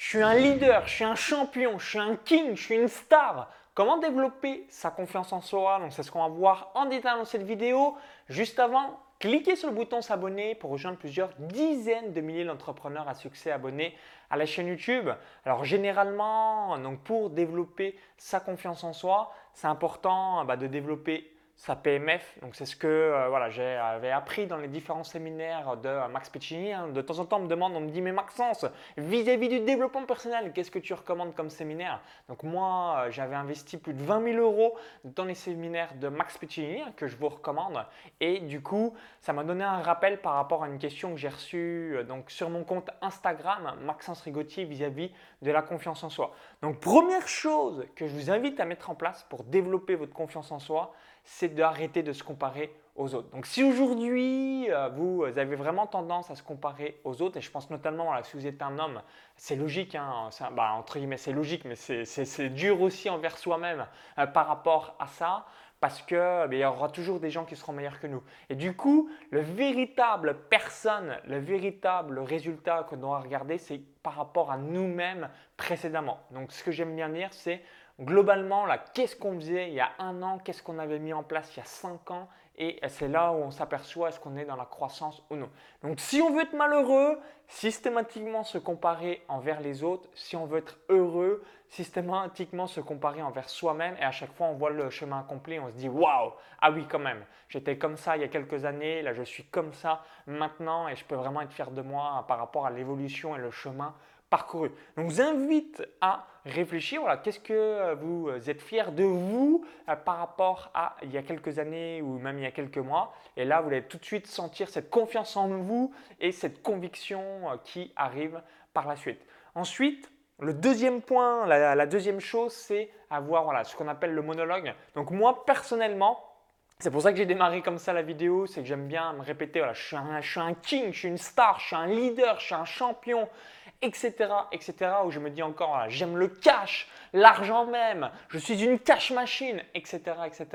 Je suis un leader, je suis un champion, je suis un king, je suis une star. Comment développer sa confiance en soi? Donc c'est ce qu'on va voir en détail dans cette vidéo. Juste avant, cliquez sur le bouton s'abonner pour rejoindre plusieurs dizaines de milliers d'entrepreneurs à succès abonnés à la chaîne YouTube. Alors généralement, donc pour développer sa confiance en soi, c'est important bah, de développer sa PMF. Donc c'est ce que euh, voilà, j'avais appris dans les différents séminaires de Max Piccini. Hein. De temps en temps, on me demande, on me dit, mais Maxence, vis-à-vis du développement personnel, qu'est-ce que tu recommandes comme séminaire? Donc moi, euh, j'avais investi plus de 20 000 euros dans les séminaires de Max Piccini hein, que je vous recommande. Et du coup, ça m'a donné un rappel par rapport à une question que j'ai reçue euh, donc, sur mon compte Instagram, Maxence Rigotier, vis-à-vis de la confiance en soi. Donc première chose que je vous invite à mettre en place pour développer votre confiance en soi, c'est d'arrêter de se comparer aux autres. Donc si aujourd'hui euh, vous avez vraiment tendance à se comparer aux autres, et je pense notamment si vous êtes un homme, c'est logique, hein, bah, entre guillemets c'est logique, mais c'est dur aussi envers soi-même euh, par rapport à ça, parce qu'il ben, y aura toujours des gens qui seront meilleurs que nous. Et du coup, le véritable personne, le véritable résultat que l'on doit regarder, c'est par rapport à nous-mêmes précédemment. Donc ce que j'aime bien dire, c'est globalement, là, qu'est-ce qu'on faisait il y a un an, qu'est-ce qu'on avait mis en place il y a cinq ans, et c'est là où on s'aperçoit est-ce qu'on est dans la croissance ou non. Donc si on veut être malheureux, systématiquement se comparer envers les autres. Si on veut être heureux, systématiquement se comparer envers soi-même. Et à chaque fois, on voit le chemin accompli, on se dit waouh, ah oui, quand même, j'étais comme ça il y a quelques années, là je suis comme ça maintenant, et je peux vraiment être fier de moi par rapport à l'évolution et le chemin parcouru. Donc, je vous invite à réfléchir. Voilà, qu'est-ce que euh, vous êtes fier de vous euh, par rapport à il y a quelques années ou même il y a quelques mois? Et là, vous allez tout de suite sentir cette confiance en vous et cette conviction euh, qui arrive par la suite. Ensuite, le deuxième point, la, deuxième chose, c'est avoir voilà, ce qu'on appelle le monologue. Donc moi, personnellement, c'est pour ça que j'ai démarré comme ça la vidéo, c'est que j'aime bien me répéter, voilà, je, suis un, un king, je suis une star, je suis un leader, je suis un champion, etc., etc., où je me dis encore, j'aime le cash, l'argent même, je suis une cash machine, etc., etc.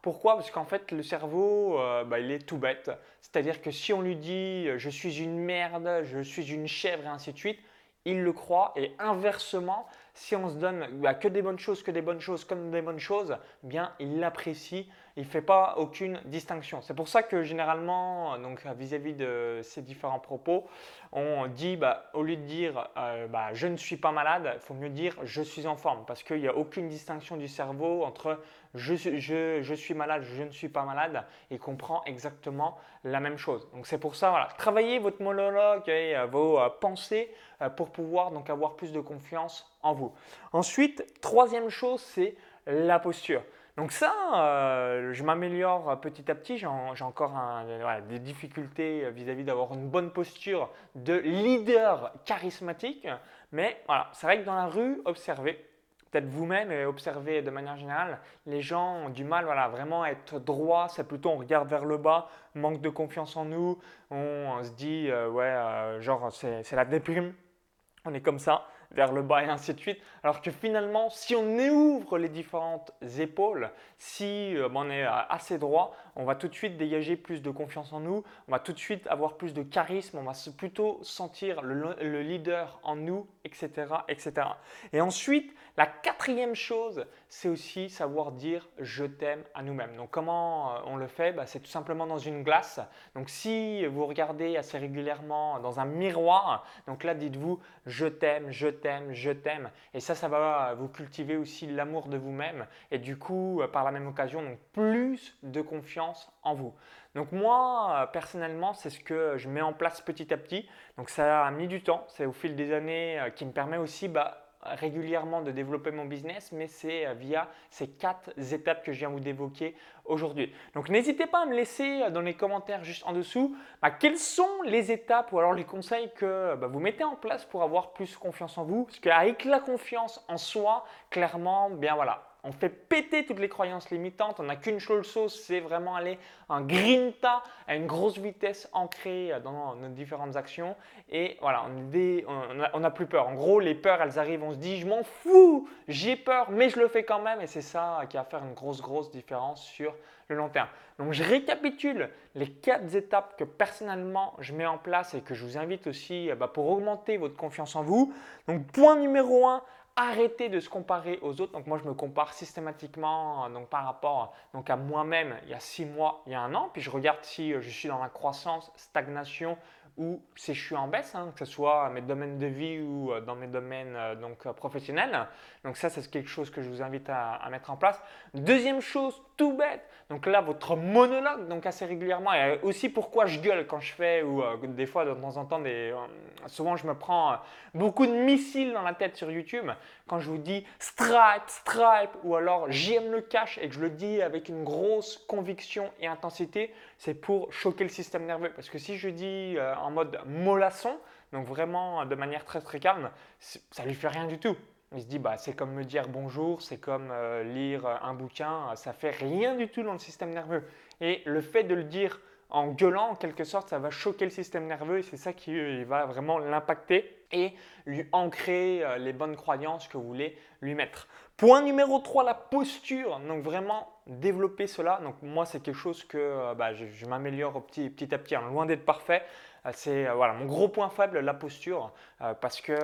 Pourquoi? Parce qu'en fait, le cerveau, euh, bah, il est tout bête. C'est-à-dire que si on lui dit, je suis une merde, je suis une chèvre, et ainsi de suite, il le croit. Et inversement, si on se donne que des bonnes choses, que des bonnes choses, comme des bonnes choses, eh bien, il l'apprécie. Il ne fait pas aucune distinction. C'est pour ça que généralement, donc vis-à-vis de ces différents propos, on dit, bah, au lieu de dire euh, bah, je ne suis pas malade, il faut mieux dire je suis en forme parce qu'il n'y a aucune distinction du cerveau entre je, suis malade, je ne suis pas malade et comprend exactement la même chose. Donc c'est pour ça, voilà, travaillez votre monologue et euh, vos euh, pensées pour pouvoir donc avoir plus de confiance en vous. Ensuite, troisième chose, c'est la posture. Donc ça, euh, je m'améliore petit à petit. J'ai encore des difficultés vis-à-vis d'avoir une bonne posture de leader charismatique. Mais voilà, c'est vrai que dans la rue, observez, peut-être vous-même et observez de manière générale, les gens ont du mal voilà, vraiment être droit. C'est plutôt on regarde vers le bas, manque de confiance en nous. On, se dit, euh, ouais, euh, genre c'est la déprime. On est comme ça vers le bas et ainsi de suite. Alors que finalement, si on ouvre les différentes épaules, si euh, on est euh, assez droit, on va tout de suite dégager plus de confiance en nous, on va tout de suite avoir plus de charisme, on va plutôt sentir le, leader en nous, etc., etc. Et ensuite, la quatrième chose, c'est aussi savoir dire je t'aime à nous-mêmes. Donc comment euh, on le fait? Bah, C'est tout simplement dans une glace. Donc si vous regardez assez régulièrement dans un miroir, donc là dites-vous je t'aime, je t'aime, je t'aime. Et ça, ça va vous cultiver aussi l'amour de vous-même et du coup, euh, par la même occasion, donc plus de confiance en vous. Donc moi, euh, personnellement, c'est ce que je mets en place petit à petit. Donc ça a mis du temps, c'est au fil des années qui me permet aussi bah, régulièrement de développer mon business, mais c'est euh, via ces quatre étapes que je viens vous d'évoquer aujourd'hui. Donc n'hésitez pas à me laisser euh, dans les commentaires juste en dessous bah, quelles sont les étapes ou alors les conseils que bah, vous mettez en place pour avoir plus confiance en vous. Parce qu'avec la confiance en soi, clairement, bien voilà, on fait péter toutes les croyances limitantes, on n'a qu'une chose sauce, c'est vraiment aller en grinta à une grosse vitesse ancrée euh, dans nos différentes actions. Et voilà, on n'a plus peur. En gros, les peurs, elles arrivent, on se dit, je m'en fous, j'ai peur, mais je le fais quand même. Et c'est ça qui va faire une grosse, grosse différence sur le long terme. Donc je récapitule les quatre étapes que personnellement je mets en place et que je vous invite aussi euh, bah, pour augmenter votre confiance en vous. Donc point numéro un arrêter de se comparer aux autres. Donc moi, je me compare systématiquement donc par rapport donc à moi-même il y a six mois, il y a un an. Puis je regarde si euh, je suis dans la croissance, stagnation ou si je suis en baisse, hein, que ce soit mes domaines de vie ou euh, dans mes domaines euh, donc, professionnels. Donc ça, c'est quelque chose que je vous invite à, à, mettre en place. Deuxième chose, tout bête. Donc là, votre monologue, donc assez régulièrement, et aussi pourquoi je gueule quand je fais, ou des fois, de temps en temps, des, souvent je me prends beaucoup de missiles dans la tête sur YouTube quand je vous dis Stripe, Stripe, ou alors j'aime le cash et que je le dis avec une grosse conviction et intensité, c'est pour choquer le système nerveux. Parce que si je dis euh, en mode mollasson, donc vraiment de manière très très calme, ça lui fait rien du tout. Il se dit, bah, c'est comme me dire bonjour, c'est comme euh, lire un bouquin, ça fait rien du tout dans le système nerveux. Et le fait de le dire en gueulant, en quelque sorte, ça va choquer le système nerveux et c'est ça qui euh, va vraiment l'impacter lui ancrer euh, les bonnes croyances que vous voulez lui mettre. Point numéro 3, la posture. Donc vraiment développer cela. Donc moi, c'est quelque chose que euh, bah, je, m'améliore petit, à petit, hein, loin d'être parfait. Euh, c'est voilà, mon gros point faible, la posture, parce que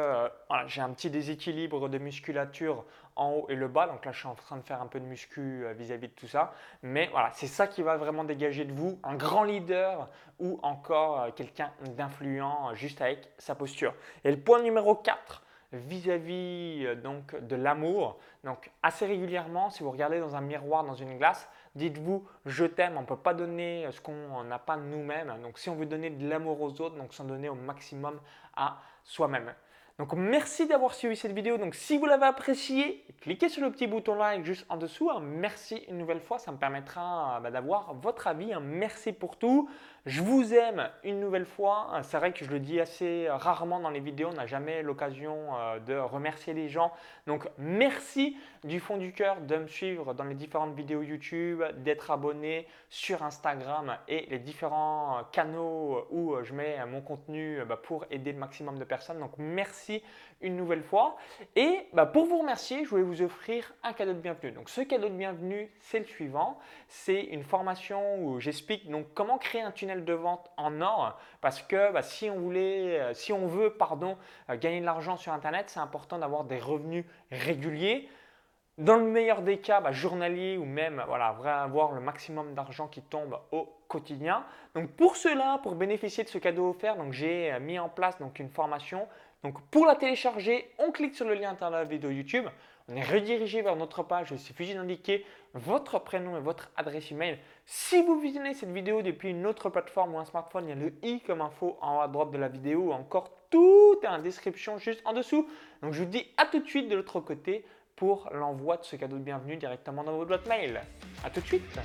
j'ai un petit déséquilibre de musculature en haut et le bas. Donc là, je suis en train de faire un peu de muscu vis-à-vis de tout ça. Mais voilà, c'est ça qui va vraiment dégager de vous un grand leader ou encore quelqu'un d'influent juste avec sa posture. Et le point numéro 4, vis-à-vis donc de l'amour. Donc assez régulièrement, si vous regardez dans un miroir, dans une glace, dites-vous je t'aime. On ne peut pas donner ce qu'on n'a pas nous-mêmes. Donc si on veut donner de l'amour aux autres, donc s'en donner au maximum à soi-même. Donc merci d'avoir suivi cette vidéo. Donc si vous l'avez appréciée, cliquez sur le petit bouton like juste en dessous. Merci une nouvelle fois, ça me permettra bah, d'avoir votre avis. Merci pour tout. Je vous aime une nouvelle fois. C'est vrai que je le dis assez rarement dans les vidéos. On n'a jamais l'occasion euh, de remercier les gens. Donc merci du fond du cœur de me suivre dans les différentes vidéos YouTube, d'être abonné sur Instagram et les différents canaux où je mets mon contenu bah, pour aider le maximum de personnes. Donc merci une nouvelle fois. Et bah, pour vous remercier, je voulais vous offrir un cadeau de bienvenue. Donc ce cadeau de bienvenue, c'est le suivant. C'est une formation où j'explique donc comment créer un tunnel de vente en or. Parce que bah, si on voulait, euh, si on veut, pardon, euh, gagner de l'argent sur Internet, c'est important d'avoir des revenus réguliers. Dans le meilleur des cas, bah, journalier ou même voilà, avoir le maximum d'argent qui tombe au quotidien. Donc pour cela, pour bénéficier de ce cadeau offert, j'ai euh, mis en place donc une formation donc pour la télécharger, on clique sur le lien dans la vidéo YouTube. On est redirigé vers notre page. Il suffit d'indiquer votre prénom et votre adresse email. Si vous visionnez cette vidéo depuis une autre plateforme ou un smartphone, il y a le i comme info en haut à droite de la vidéo. Encore tout est en description juste en dessous. Donc je vous dis à tout de suite de l'autre côté pour l'envoi de ce cadeau de bienvenue directement dans votre boîte mail. À tout de suite